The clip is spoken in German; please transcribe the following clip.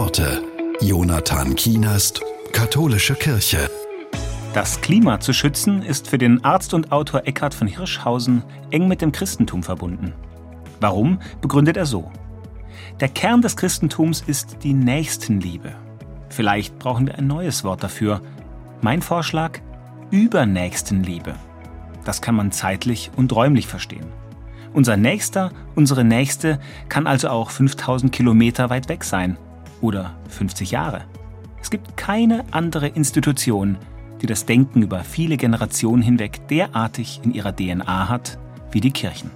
Worte. Jonathan Kienast, Katholische Kirche. Das Klima zu schützen ist für den Arzt und Autor Eckhard von Hirschhausen eng mit dem Christentum verbunden. Warum, begründet er so. Der Kern des Christentums ist die Nächstenliebe. Vielleicht brauchen wir ein neues Wort dafür. Mein Vorschlag? Übernächstenliebe. Das kann man zeitlich und räumlich verstehen. Unser Nächster, unsere Nächste kann also auch 5000 Kilometer weit weg sein oder 50 Jahre. Es gibt keine andere Institution, die das Denken über viele Generationen hinweg derartig in ihrer DNA hat wie die Kirchen.